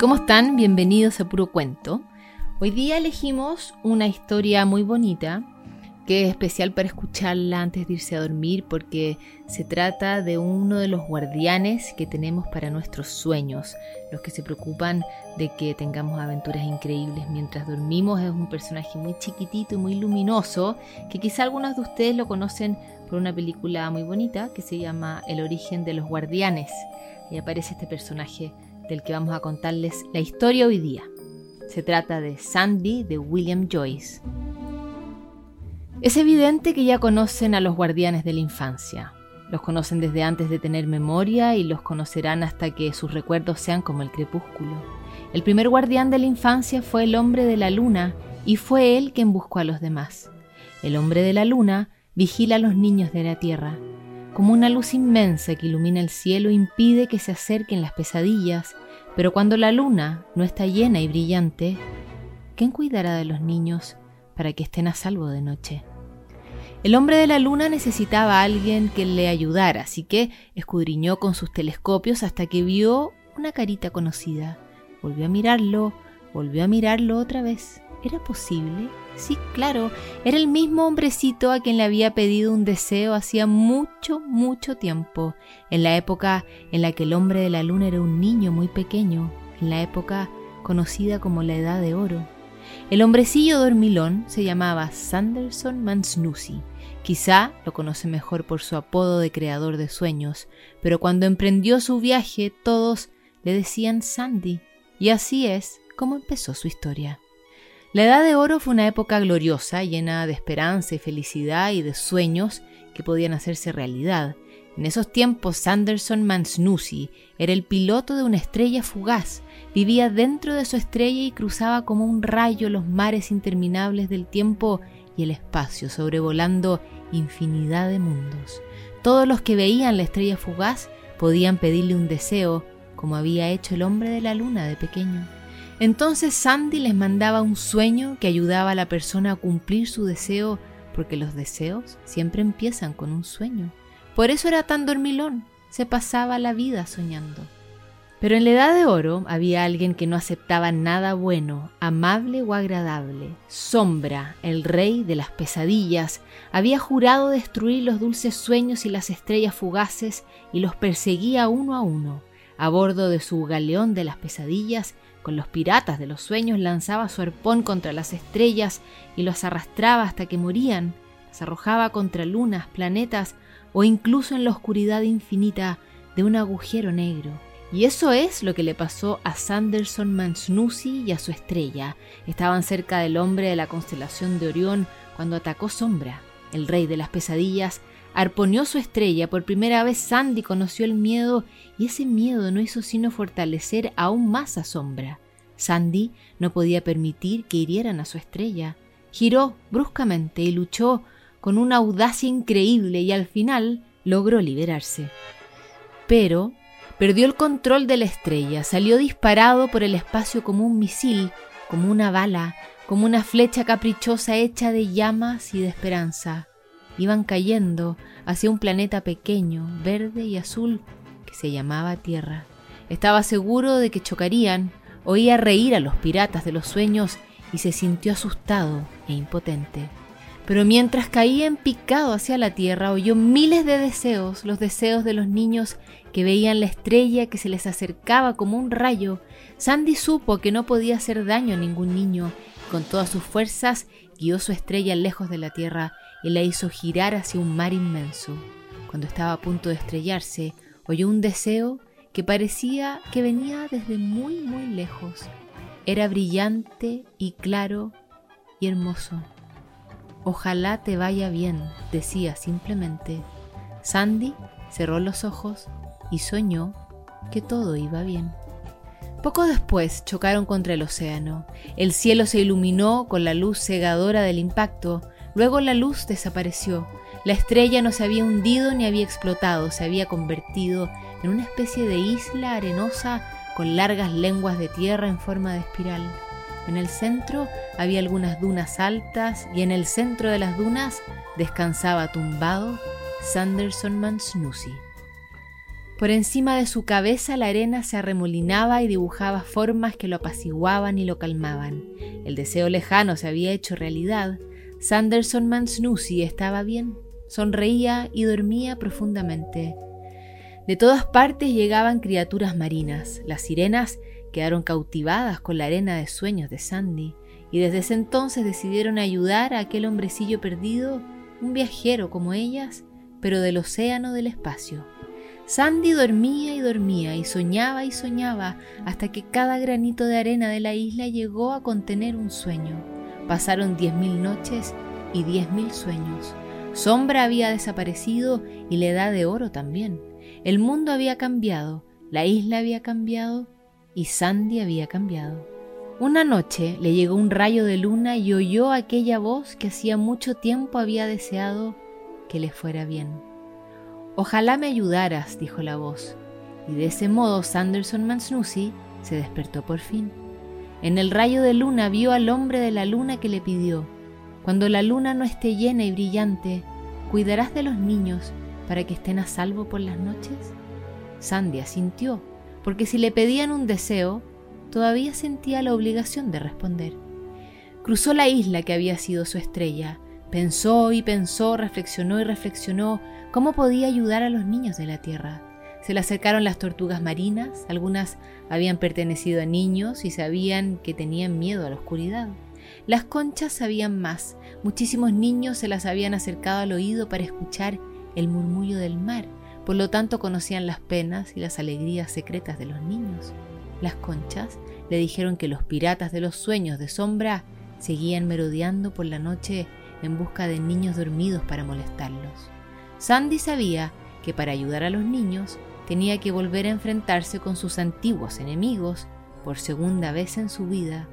¿Cómo están? Bienvenidos a Puro Cuento. Hoy día elegimos una historia muy bonita que es especial para escucharla antes de irse a dormir porque se trata de uno de los guardianes que tenemos para nuestros sueños, los que se preocupan de que tengamos aventuras increíbles mientras dormimos. Es un personaje muy chiquitito y muy luminoso que quizá algunos de ustedes lo conocen por una película muy bonita que se llama El origen de los guardianes. Y aparece este personaje del que vamos a contarles la historia hoy día. Se trata de Sandy de William Joyce. Es evidente que ya conocen a los guardianes de la infancia. Los conocen desde antes de tener memoria y los conocerán hasta que sus recuerdos sean como el crepúsculo. El primer guardián de la infancia fue el hombre de la luna y fue él quien buscó a los demás. El hombre de la luna vigila a los niños de la tierra. Como una luz inmensa que ilumina el cielo impide que se acerquen las pesadillas, pero cuando la luna no está llena y brillante, ¿quién cuidará de los niños para que estén a salvo de noche? El hombre de la luna necesitaba a alguien que le ayudara, así que escudriñó con sus telescopios hasta que vio una carita conocida. Volvió a mirarlo, volvió a mirarlo otra vez. ¿Era posible? Sí, claro, era el mismo hombrecito a quien le había pedido un deseo hacía mucho, mucho tiempo, en la época en la que el hombre de la luna era un niño muy pequeño, en la época conocida como la Edad de Oro. El hombrecillo dormilón se llamaba Sanderson Mansnusi Quizá lo conoce mejor por su apodo de creador de sueños, pero cuando emprendió su viaje todos le decían Sandy, y así es como empezó su historia. La Edad de Oro fue una época gloriosa, llena de esperanza y felicidad y de sueños que podían hacerse realidad. En esos tiempos Sanderson Mansnusi era el piloto de una estrella fugaz, vivía dentro de su estrella y cruzaba como un rayo los mares interminables del tiempo y el espacio, sobrevolando infinidad de mundos. Todos los que veían la estrella fugaz podían pedirle un deseo, como había hecho el hombre de la luna de pequeño. Entonces Sandy les mandaba un sueño que ayudaba a la persona a cumplir su deseo, porque los deseos siempre empiezan con un sueño. Por eso era tan dormilón, se pasaba la vida soñando. Pero en la edad de oro había alguien que no aceptaba nada bueno, amable o agradable. Sombra, el rey de las pesadillas, había jurado destruir los dulces sueños y las estrellas fugaces y los perseguía uno a uno. A bordo de su galeón de las pesadillas, con los piratas de los sueños lanzaba su arpón contra las estrellas y los arrastraba hasta que morían. Las arrojaba contra lunas, planetas o incluso en la oscuridad infinita de un agujero negro. Y eso es lo que le pasó a Sanderson Mansnusi y a su estrella. Estaban cerca del hombre de la constelación de Orión cuando atacó Sombra. El rey de las pesadillas arponeó su estrella. Por primera vez Sandy conoció el miedo y ese miedo no hizo sino fortalecer aún más a Sombra. Sandy no podía permitir que hirieran a su estrella. Giró bruscamente y luchó con una audacia increíble y al final logró liberarse. Pero Perdió el control de la estrella, salió disparado por el espacio como un misil, como una bala, como una flecha caprichosa hecha de llamas y de esperanza. Iban cayendo hacia un planeta pequeño, verde y azul, que se llamaba Tierra. Estaba seguro de que chocarían, oía reír a los piratas de los sueños y se sintió asustado e impotente. Pero mientras caía en picado hacia la tierra, oyó miles de deseos, los deseos de los niños que veían la estrella que se les acercaba como un rayo. Sandy supo que no podía hacer daño a ningún niño. Con todas sus fuerzas guió su estrella lejos de la tierra y la hizo girar hacia un mar inmenso. Cuando estaba a punto de estrellarse, oyó un deseo que parecía que venía desde muy, muy lejos. Era brillante y claro y hermoso. Ojalá te vaya bien, decía simplemente. Sandy cerró los ojos y soñó que todo iba bien. Poco después chocaron contra el océano. El cielo se iluminó con la luz cegadora del impacto. Luego la luz desapareció. La estrella no se había hundido ni había explotado, se había convertido en una especie de isla arenosa con largas lenguas de tierra en forma de espiral. En el centro había algunas dunas altas y en el centro de las dunas descansaba tumbado Sanderson Mansnusi. Por encima de su cabeza la arena se arremolinaba y dibujaba formas que lo apaciguaban y lo calmaban. El deseo lejano se había hecho realidad. Sanderson Mansnoozy estaba bien, sonreía y dormía profundamente. De todas partes llegaban criaturas marinas. Las sirenas quedaron cautivadas con la arena de sueños de Sandy y desde ese entonces decidieron ayudar a aquel hombrecillo perdido, un viajero como ellas, pero del océano del espacio. Sandy dormía y dormía y soñaba y soñaba hasta que cada granito de arena de la isla llegó a contener un sueño. Pasaron diez mil noches y diez mil sueños. Sombra había desaparecido y la edad de oro también. El mundo había cambiado, la isla había cambiado y Sandy había cambiado. Una noche le llegó un rayo de luna y oyó aquella voz que hacía mucho tiempo había deseado que le fuera bien. Ojalá me ayudaras, dijo la voz, y de ese modo Sanderson Mansnoozy se despertó por fin. En el rayo de luna vio al hombre de la luna que le pidió, cuando la luna no esté llena y brillante, ¿cuidarás de los niños para que estén a salvo por las noches? Sandy asintió, porque si le pedían un deseo, todavía sentía la obligación de responder. Cruzó la isla que había sido su estrella, pensó y pensó, reflexionó y reflexionó cómo podía ayudar a los niños de la tierra. Se le acercaron las tortugas marinas, algunas habían pertenecido a niños y sabían que tenían miedo a la oscuridad. Las conchas sabían más, muchísimos niños se las habían acercado al oído para escuchar el murmullo del mar, por lo tanto conocían las penas y las alegrías secretas de los niños. Las conchas le dijeron que los piratas de los sueños de sombra seguían merodeando por la noche en busca de niños dormidos para molestarlos. Sandy sabía que para ayudar a los niños tenía que volver a enfrentarse con sus antiguos enemigos por segunda vez en su vida.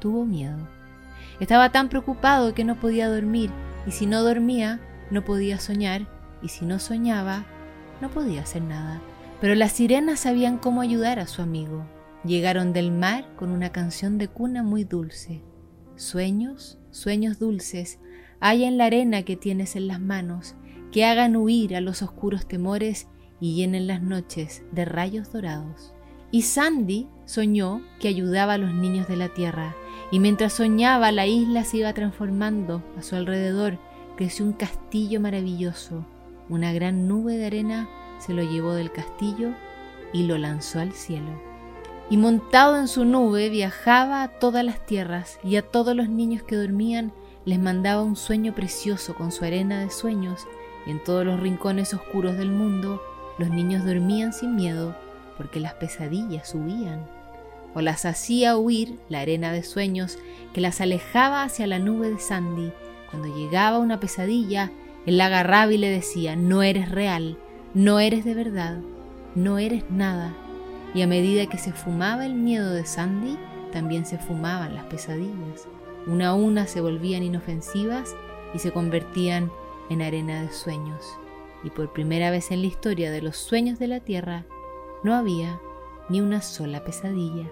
Tuvo miedo. Estaba tan preocupado que no podía dormir y si no dormía no podía soñar y si no soñaba no podía hacer nada. Pero las sirenas sabían cómo ayudar a su amigo. Llegaron del mar con una canción de cuna muy dulce. Sueños, sueños dulces, hay en la arena que tienes en las manos, que hagan huir a los oscuros temores y llenen las noches de rayos dorados. Y Sandy soñó que ayudaba a los niños de la tierra, y mientras soñaba la isla se iba transformando a su alrededor, creció un castillo maravilloso. Una gran nube de arena se lo llevó del castillo y lo lanzó al cielo y montado en su nube viajaba a todas las tierras y a todos los niños que dormían les mandaba un sueño precioso con su arena de sueños y en todos los rincones oscuros del mundo los niños dormían sin miedo porque las pesadillas huían o las hacía huir la arena de sueños que las alejaba hacia la nube de Sandy. Cuando llegaba una pesadilla, él la agarraba y le decía, no eres real, no eres de verdad, no eres nada, y a medida que se fumaba el miedo de Sandy, también se fumaban las pesadillas. Una a una se volvían inofensivas y se convertían en arena de sueños. Y por primera vez en la historia de los sueños de la Tierra, no había ni una sola pesadilla.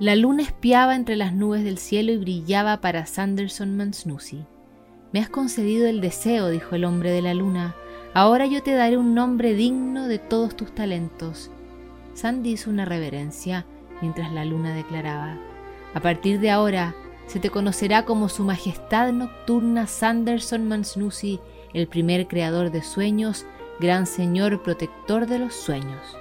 La luna espiaba entre las nubes del cielo y brillaba para Sanderson Mansnoozy. Me has concedido el deseo, dijo el hombre de la luna. Ahora yo te daré un nombre digno de todos tus talentos Sandy hizo una reverencia mientras la luna declaraba, A partir de ahora se te conocerá como Su Majestad Nocturna Sanderson Mansnoozy, el primer creador de sueños, gran señor protector de los sueños.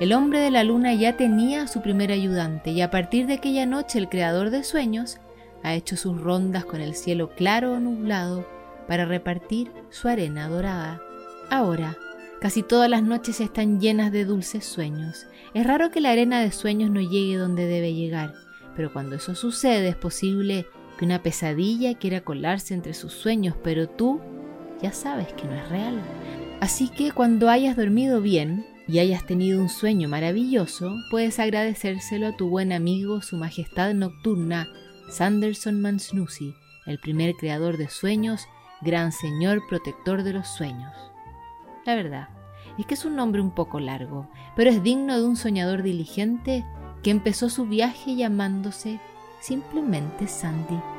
El hombre de la luna ya tenía su primer ayudante y a partir de aquella noche el creador de sueños ha hecho sus rondas con el cielo claro o nublado para repartir su arena dorada. Ahora, Casi todas las noches están llenas de dulces sueños. Es raro que la arena de sueños no llegue donde debe llegar, pero cuando eso sucede es posible que una pesadilla quiera colarse entre sus sueños, pero tú ya sabes que no es real. Así que cuando hayas dormido bien y hayas tenido un sueño maravilloso, puedes agradecérselo a tu buen amigo, su majestad nocturna, Sanderson Mansnoozy, el primer creador de sueños, gran señor protector de los sueños. La verdad es que es un nombre un poco largo, pero es digno de un soñador diligente que empezó su viaje llamándose simplemente Sandy.